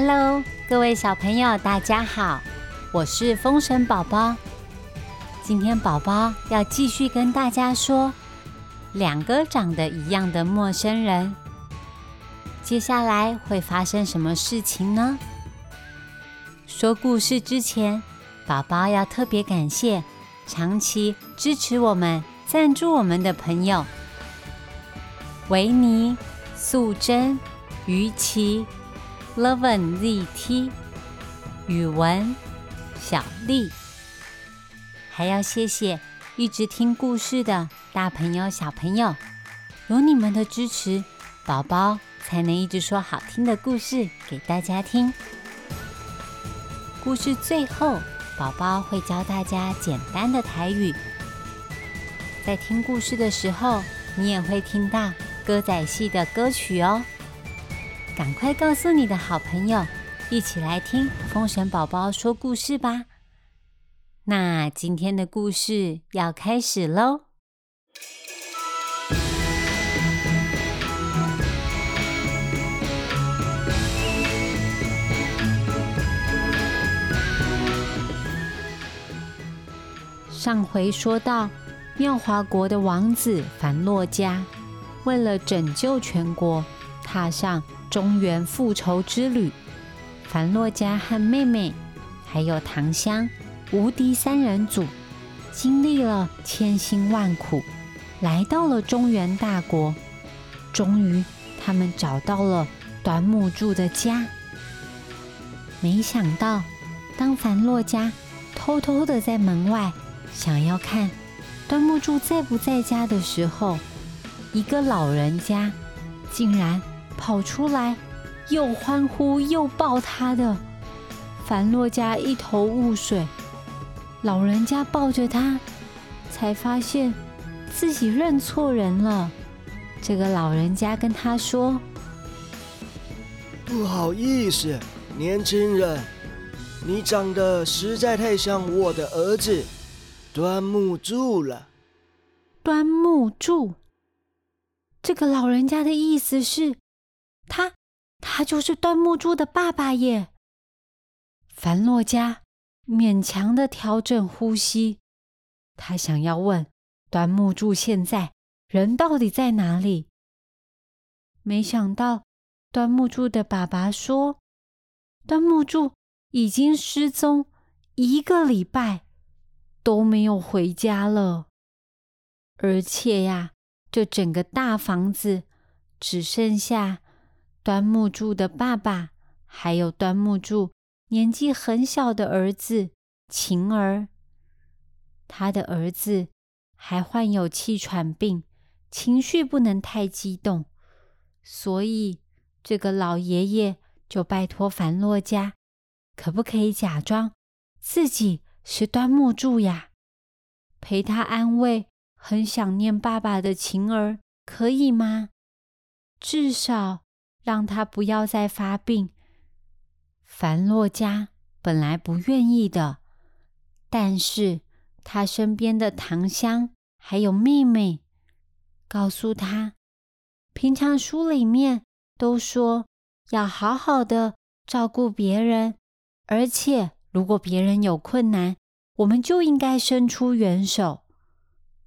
Hello，各位小朋友，大家好，我是风神宝宝。今天宝宝要继续跟大家说两个长得一样的陌生人。接下来会发生什么事情呢？说故事之前，宝宝要特别感谢长期支持我们、赞助我们的朋友：维尼、素贞、于琪。Loven ZT、语文、小丽，还要谢谢一直听故事的大朋友、小朋友，有你们的支持，宝宝才能一直说好听的故事给大家听。故事最后，宝宝会教大家简单的台语。在听故事的时候，你也会听到歌仔戏的歌曲哦。赶快告诉你的好朋友，一起来听风神宝宝说故事吧。那今天的故事要开始喽。上回说到，妙华国的王子凡洛嘉，为了拯救全国，踏上。中原复仇之旅，樊洛嘉和妹妹，还有唐香，无敌三人组，经历了千辛万苦，来到了中原大国。终于，他们找到了端木柱的家。没想到，当樊洛嘉偷偷的在门外想要看端木柱在不在家的时候，一个老人家竟然。跑出来，又欢呼又抱他的凡洛家一头雾水。老人家抱着他，才发现自己认错人了。这个老人家跟他说：“不好意思，年轻人，你长得实在太像我的儿子端木柱了。”端木柱，这个老人家的意思是。他，他就是端木柱的爸爸耶。樊洛嘉勉强的调整呼吸，他想要问端木柱现在人到底在哪里。没想到端木柱的爸爸说，端木柱已经失踪一个礼拜，都没有回家了。而且呀，这整个大房子只剩下。端木柱的爸爸，还有端木柱年纪很小的儿子晴儿，他的儿子还患有气喘病，情绪不能太激动，所以这个老爷爷就拜托樊洛嘉，可不可以假装自己是端木柱呀，陪他安慰很想念爸爸的晴儿，可以吗？至少。让他不要再发病。樊洛嘉本来不愿意的，但是他身边的唐香还有妹妹告诉他，平常书里面都说要好好的照顾别人，而且如果别人有困难，我们就应该伸出援手。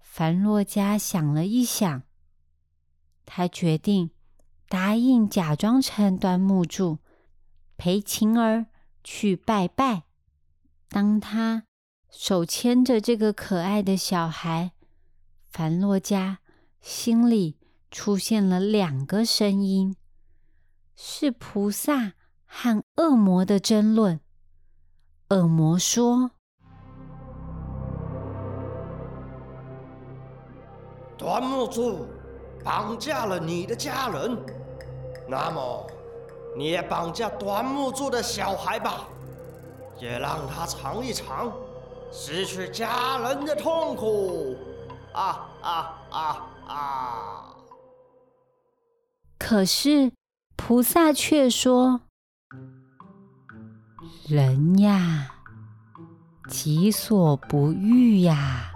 樊洛嘉想了一想，他决定。答应假装成端木柱，陪晴儿去拜拜。当他手牵着这个可爱的小孩，樊洛嘉心里出现了两个声音：是菩萨和恶魔的争论。恶魔说：“端木柱绑架了你的家人。”那么，你也绑架端木柱的小孩吧，也让他尝一尝失去家人的痛苦。啊啊啊啊！可是菩萨却说：“人呀，己所不欲呀，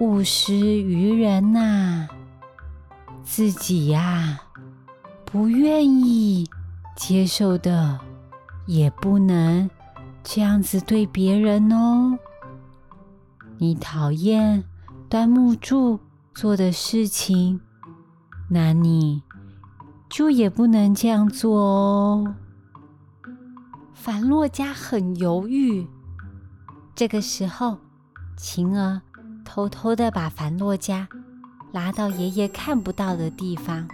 勿施于人呐，自己呀。”不愿意接受的也不能这样子对别人哦。你讨厌端木柱做的事情，那你就也不能这样做哦。凡洛加很犹豫，这个时候，晴儿偷偷的把凡洛加拉到爷爷看不到的地方。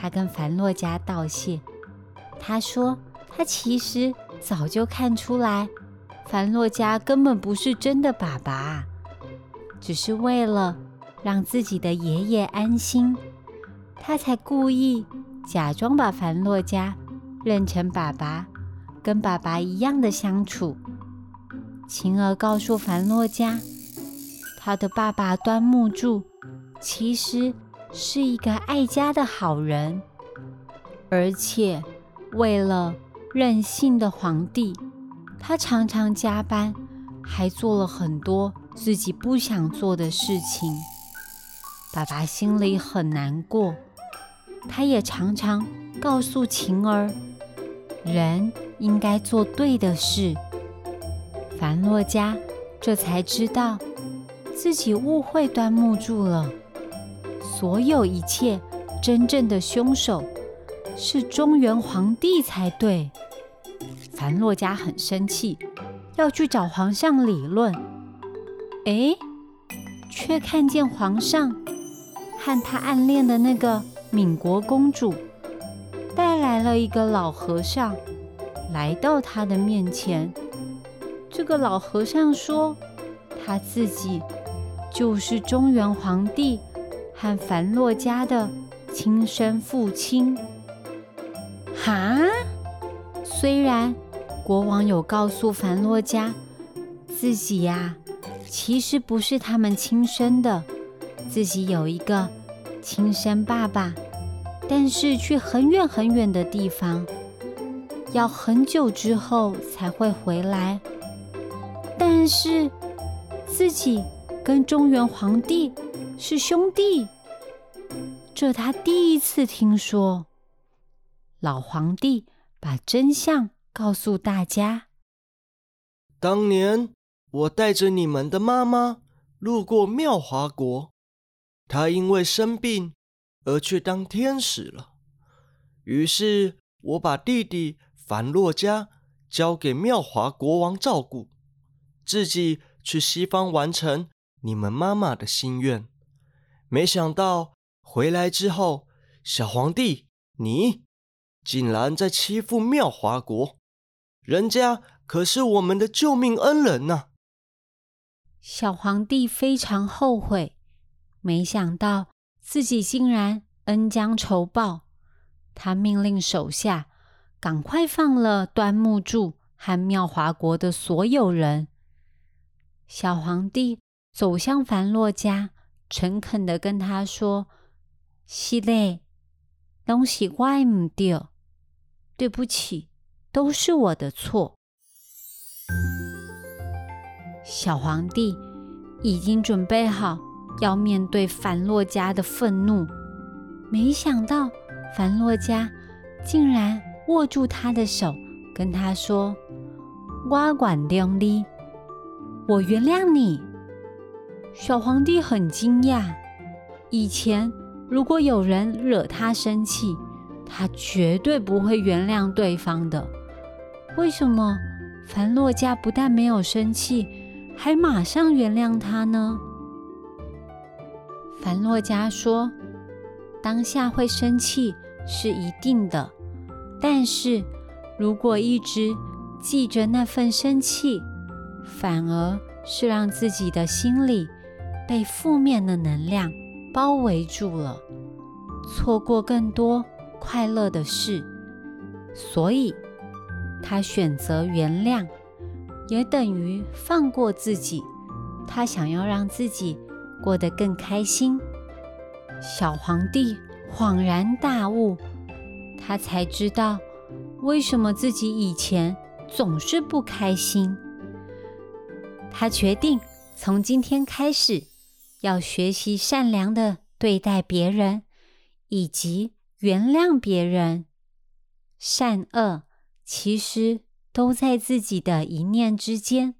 他跟凡洛加道谢，他说他其实早就看出来。凡洛加根本不是真的爸爸，只是为了让自己的爷爷安心，他才故意假装把凡洛加认成爸爸，跟爸爸一样的相处。晴儿告诉凡洛加，他的爸爸端木柱其实是一个爱家的好人，而且为了任性的皇帝。他常常加班，还做了很多自己不想做的事情。爸爸心里很难过，他也常常告诉晴儿，人应该做对的事。凡洛家这才知道自己误会端木柱了，所有一切真正的凶手是中原皇帝才对。樊洛加很生气，要去找皇上理论。哎，却看见皇上和他暗恋的那个闽国公主带来了一个老和尚，来到他的面前。这个老和尚说，他自己就是中原皇帝和凡洛加的亲生父亲。哈，虽然。国王有告诉凡洛加，自己呀其实不是他们亲生的，自己有一个亲生爸爸，但是去很远很远的地方，要很久之后才会回来。但是自己跟中原皇帝是兄弟，这他第一次听说。老皇帝把真相。告诉大家，当年我带着你们的妈妈路过妙华国，她因为生病而去当天使了。于是我把弟弟凡洛加交给妙华国王照顾，自己去西方完成你们妈妈的心愿。没想到回来之后，小皇帝你竟然在欺负妙华国。人家可是我们的救命恩人呐！小皇帝非常后悔，没想到自己竟然恩将仇报。他命令手下赶快放了端木柱和妙华国的所有人。小皇帝走向凡洛家，诚恳的跟他说：“是嘞，东西怪唔掉，对不起。”都是我的错。小皇帝已经准备好要面对凡洛加的愤怒，没想到凡洛加竟然握住他的手，跟他说：“我管定你，我原谅你。”小皇帝很惊讶，以前如果有人惹他生气，他绝对不会原谅对方的。为什么凡洛加不但没有生气，还马上原谅他呢？凡洛加说：“当下会生气是一定的，但是如果一直记着那份生气，反而是让自己的心里被负面的能量包围住了，错过更多快乐的事。所以。”他选择原谅，也等于放过自己。他想要让自己过得更开心。小皇帝恍然大悟，他才知道为什么自己以前总是不开心。他决定从今天开始，要学习善良的对待别人，以及原谅别人。善恶。其实都在自己的一念之间。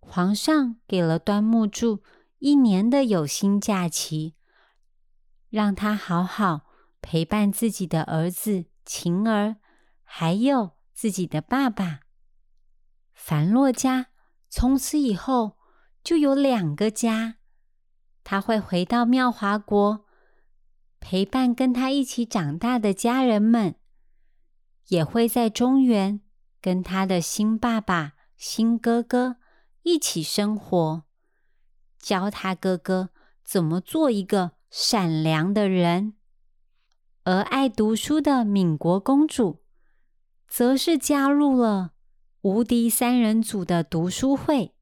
皇上给了端木柱一年的有薪假期，让他好好陪伴自己的儿子晴儿，还有自己的爸爸凡洛家。从此以后，就有两个家。他会回到妙华国，陪伴跟他一起长大的家人们。也会在中原跟他的新爸爸、新哥哥一起生活，教他哥哥怎么做一个善良的人。而爱读书的敏国公主，则是加入了无敌三人组的读书会。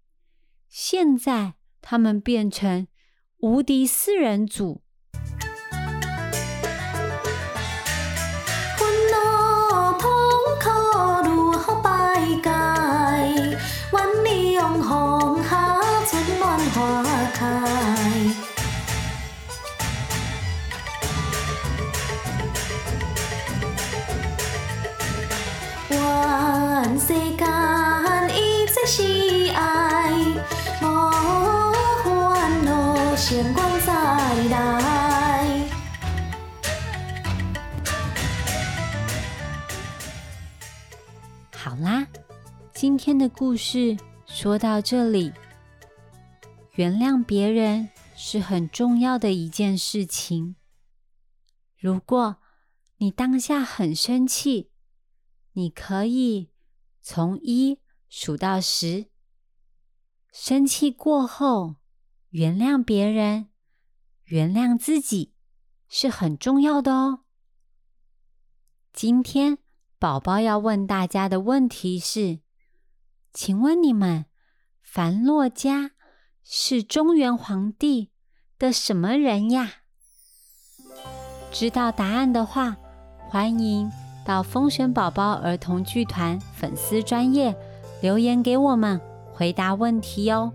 现在他们变成无敌四人组。好啦，今天的故事说到这里。原谅别人是很重要的一件事情。如果你当下很生气，你可以从一数到十。生气过后，原谅别人，原谅自己是很重要的哦。今天宝宝要问大家的问题是：请问你们樊洛家是中原皇帝的什么人呀？知道答案的话，欢迎到风神宝宝儿童剧团粉丝专业留言给我们。回答问题哟。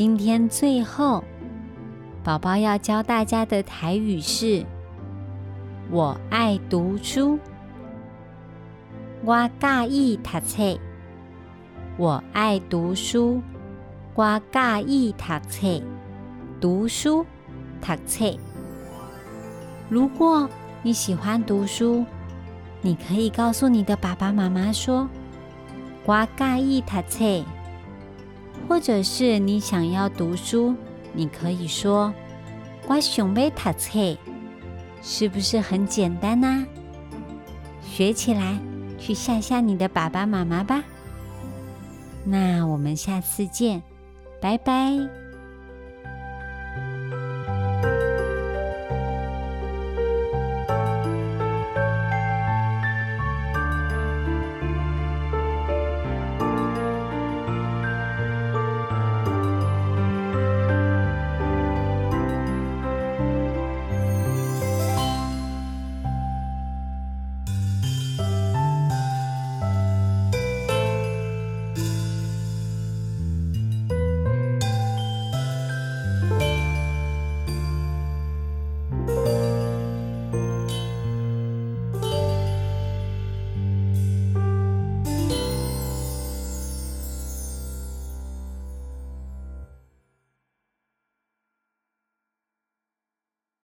今天最后，宝宝要教大家的台语是：我爱读书，我介意读册。我爱读书，我介意读册。读书，读册。如果你喜欢读书，你可以告诉你的爸爸妈妈说：“我介意读册。”或者是你想要读书，你可以说“我想要读册”，是不是很简单呢？学起来，去吓吓你的爸爸妈妈吧。那我们下次见，拜拜。